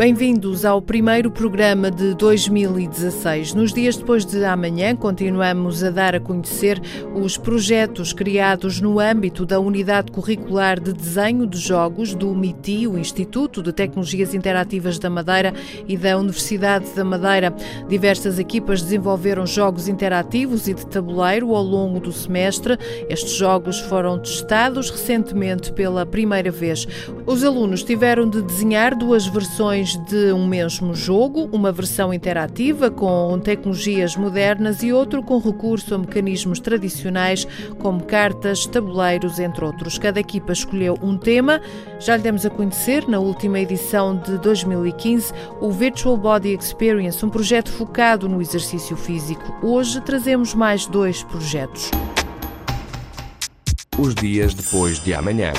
Bem-vindos ao primeiro programa de 2016. Nos dias depois de amanhã, continuamos a dar a conhecer os projetos criados no âmbito da Unidade Curricular de Desenho de Jogos do MITI, o Instituto de Tecnologias Interativas da Madeira e da Universidade da Madeira. Diversas equipas desenvolveram jogos interativos e de tabuleiro ao longo do semestre. Estes jogos foram testados recentemente pela primeira vez. Os alunos tiveram de desenhar duas versões de um mesmo jogo, uma versão interativa com tecnologias modernas e outro com recurso a mecanismos tradicionais como cartas, tabuleiros, entre outros. Cada equipa escolheu um tema. Já lhe demos a conhecer na última edição de 2015 o Virtual Body Experience, um projeto focado no exercício físico. Hoje trazemos mais dois projetos. Os dias depois de amanhã.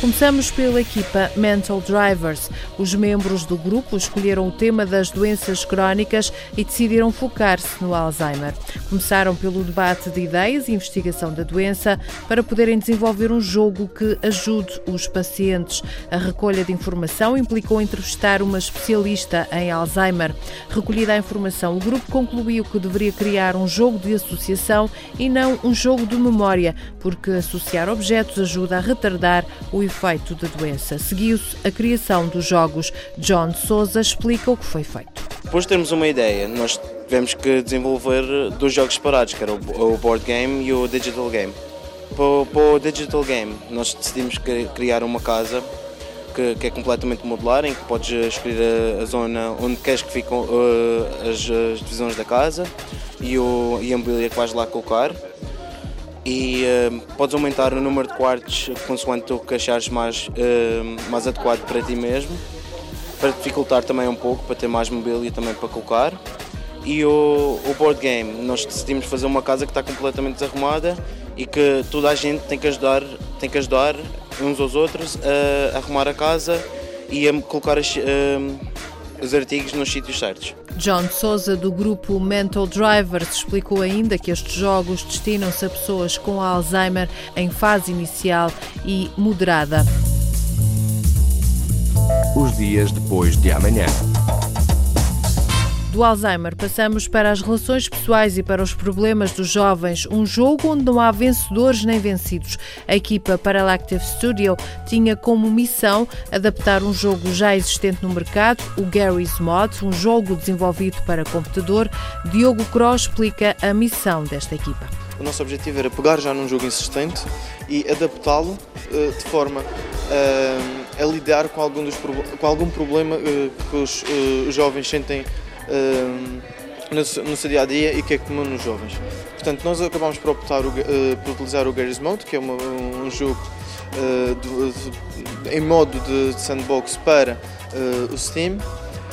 Começamos pela equipa Mental Drivers. Os membros do grupo escolheram o tema das doenças crónicas e decidiram focar-se no Alzheimer. Começaram pelo debate de ideias e investigação da doença para poderem desenvolver um jogo que ajude os pacientes. A recolha de informação implicou entrevistar uma especialista em Alzheimer. Recolhida a informação, o grupo concluiu que deveria criar um jogo de associação e não um jogo de memória, porque associar objetos ajuda a retardar o efeito da doença. Seguiu-se a criação dos jogos. John Souza explica o que foi feito. Depois de termos uma ideia, nós tivemos que desenvolver dois jogos separados, que era o board game e o digital game. Para o digital game, nós decidimos criar uma casa que, que, é completamente modular, em que podes escolher a, a zona onde queres que fiquem uh, as, as, divisões da casa e, o, e a mobília que vais lá colocar e uh, podes aumentar o número de quartos consoante tu que achares mais, uh, mais adequado para ti mesmo, para dificultar também um pouco, para ter mais mobília também para colocar. E o, o board game, nós decidimos fazer uma casa que está completamente desarrumada e que toda a gente tem que ajudar, tem que ajudar uns aos outros a, a arrumar a casa e a colocar as, uh, os artigos nos sítios certos. John Souza, do grupo Mental Drivers, explicou ainda que estes jogos destinam-se a pessoas com Alzheimer em fase inicial e moderada. Os dias depois de amanhã. Do Alzheimer passamos para as relações pessoais e para os problemas dos jovens, um jogo onde não há vencedores nem vencidos. A equipa Paralactive Studio tinha como missão adaptar um jogo já existente no mercado, o Gary's Mod, um jogo desenvolvido para computador. Diogo Cross explica a missão desta equipa. O nosso objetivo era pegar já num jogo existente e adaptá-lo uh, de forma uh, a lidar com algum, dos, com algum problema uh, que os, jovens sentem no, no seu dia a dia e que é comum nos jovens. Portanto, nós acabamos por optar uh, por utilizar o Garry's Mode, que é uma, um jogo de, de, em modo de sandbox para uh, o Steam.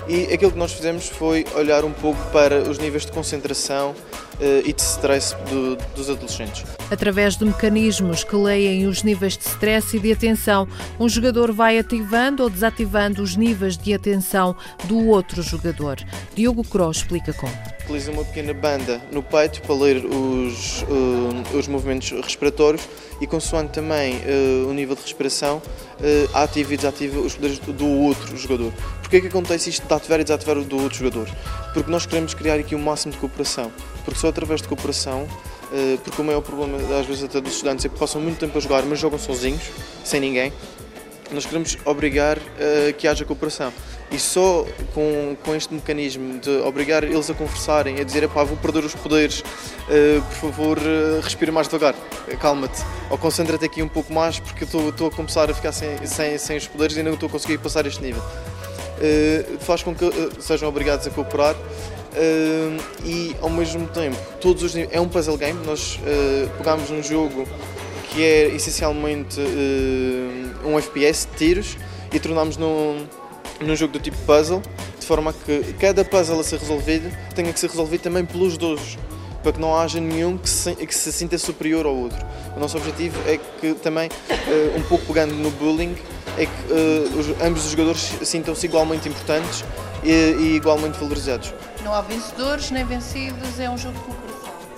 E aquilo que nós fizemos foi olhar um pouco para os níveis de concentração e de stress do, dos adolescentes. Através de mecanismos que leem os níveis de stress e de atenção, um jogador vai ativando ou desativando os níveis de atenção do outro jogador. Diogo Cross explica como. Utiliza uma pequena banda no peito para ler os, uh, os movimentos respiratórios e consoante também uh, o nível de respiração, uh, ativa e desativa os poderes do outro jogador. Porquê é que acontece isto de ativar e desativar o do outro jogador? Porque nós queremos criar aqui o um máximo de cooperação. Porque só através de cooperação, uh, porque o maior problema às vezes até dos estudantes é que passam muito tempo a jogar, mas jogam sozinhos, sem ninguém. Nós queremos obrigar uh, que haja cooperação. E só com, com este mecanismo de obrigar eles a conversarem, a dizer, pá, vou perder os poderes, uh, por favor, uh, respira mais devagar, calma-te, ou concentra-te aqui um pouco mais, porque estou a começar a ficar sem, sem, sem os poderes e não estou a conseguir passar este nível. Uh, faz com que sejam obrigados a cooperar e, ao mesmo tempo, todos os é um puzzle game, nós pegamos um jogo que é essencialmente um FPS tiros e tornamos num num jogo do tipo puzzle, de forma que cada puzzle a ser resolvido tenha que ser resolvido também pelos dois, para que não haja nenhum que se, que se sinta superior ao outro. O nosso objetivo é que também, um pouco pegando no bullying, é que uh, os, ambos os jogadores sintam-se igualmente importantes e, e igualmente valorizados. Não há vencedores nem vencidos, é um jogo de cooperação.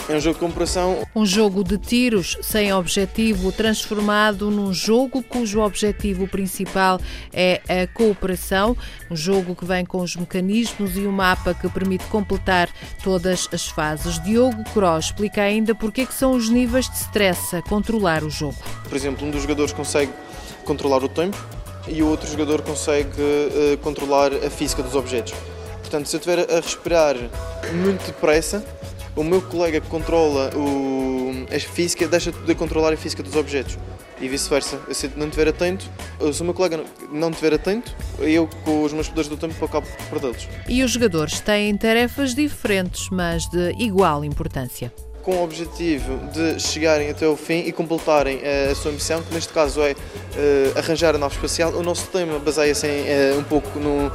É um jogo de comparação. Um jogo de tiros sem objetivo, transformado num jogo cujo objetivo principal é a cooperação. Um jogo que vem com os mecanismos e o um mapa que permite completar todas as fases. Diogo Cross explica ainda porque é que são os níveis de stress a controlar o jogo. Por exemplo, um dos jogadores consegue controlar o tempo e o outro jogador consegue uh, controlar a física dos objetos. Portanto, se eu estiver a respirar muito depressa, o meu colega que controla o, a física deixa de controlar a física dos objetos e vice-versa. Se não estiver atento, se o meu colega não estiver atento, eu com os meus poderes do tempo acabo por perdê-los. E os jogadores têm tarefas diferentes, mas de igual importância com o objetivo de chegarem até o fim e completarem a sua missão, que neste caso é uh, arranjar a nave espacial. O nosso tema baseia-se uh, um pouco no,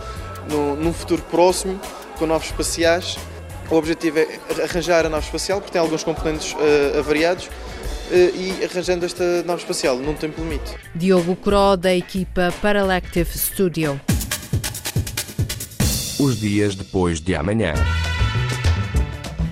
no, num futuro próximo, com naves espaciais, o objetivo é arranjar a nave espacial, porque tem alguns componentes uh, avariados, uh, e arranjando esta nave espacial num tempo limite. Diogo Cro, da equipa Paralective Studio. Os dias depois de amanhã.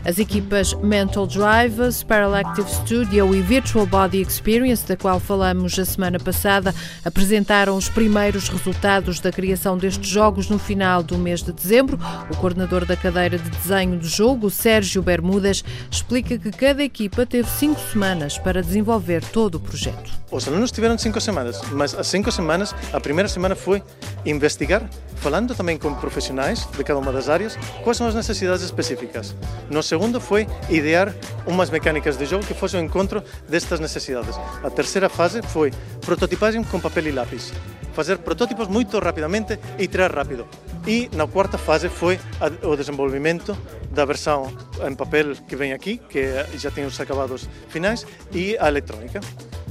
As equipas Mental Drive, Sparalective Studio e Virtual Body Experience, da qual falamos a semana passada, apresentaram os primeiros resultados da criação destes jogos no final do mês de dezembro. O coordenador da cadeira de desenho do jogo, Sérgio Bermudas, explica que cada equipa teve cinco semanas para desenvolver todo o projeto. Os alunos tiveram cinco semanas, mas as cinco semanas, a primeira semana foi investigar falando também com profissionais de cada uma das áreas, quais são as necessidades específicas. No segundo foi idear umas mecânicas de jogo que fossem ao encontro destas necessidades. A terceira fase foi prototipagem com papel e lápis. Fazer protótipos muito rapidamente e tirar rápido. E na quarta fase foi o desenvolvimento da versão em papel que vem aqui, que já tem os acabados finais, e a eletrônica.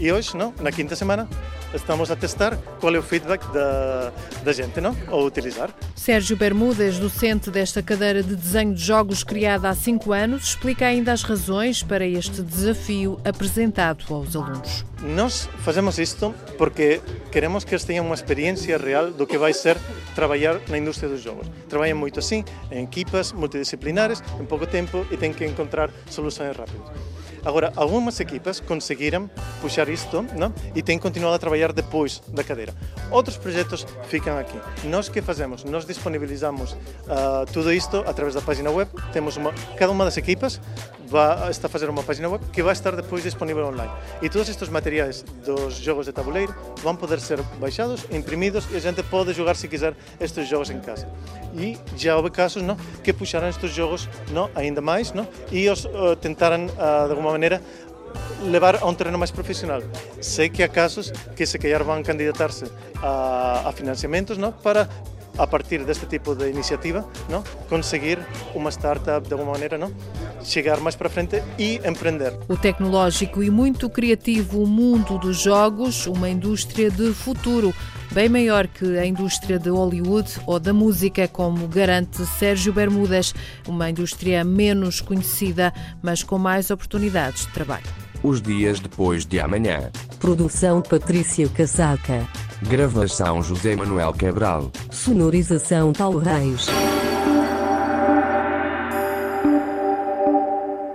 E hoje, não, na quinta semana, estamos a testar qual é o feedback da, da gente não? ao utilizar. Sérgio Bermudas, docente desta cadeira de desenho de jogos criada há cinco anos, explica ainda as razões para este desafio apresentado aos alunos. Nós fazemos isto porque queremos que eles tenham uma experiência real do que vai ser trabalhar na indústria dos jogos. Trabalham muito assim, em equipas multidisciplinares, em pouco tempo e têm que encontrar soluções rápidas. Agora, algumas equipas conseguiram puxar isto não? e têm continuado a trabalhar depois da cadeira. Outros projetos ficam aqui. Nós que fazemos? Nós disponibilizamos uh, tudo isto através da página web. Temos uma, cada uma das equipas vai está a fazer uma página web que vai estar depois disponível online. E todos estes materiais dos jogos de tabuleiro vão poder ser baixados, imprimidos e a gente pode jogar se quiser estes jogos em casa. E já houve casos não, que puxaram estes jogos não, ainda mais não, e os uh, tentaram uh, de alguma maneira levar a um terreno mais profissional. Sei que há casos que se calhar vão candidatar-se a, a financiamentos não, para a partir deste tipo de iniciativa, não? conseguir uma startup de alguma maneira, não? Chegar mais para frente e empreender. O tecnológico e muito criativo mundo dos jogos, uma indústria de futuro, bem maior que a indústria de Hollywood ou da música, como garante Sérgio Bermudas, uma indústria menos conhecida, mas com mais oportunidades de trabalho. Os dias depois de amanhã. Produção Patrícia Casaca. Gravação José Manuel Cabral. Sonorização Paulo Reis.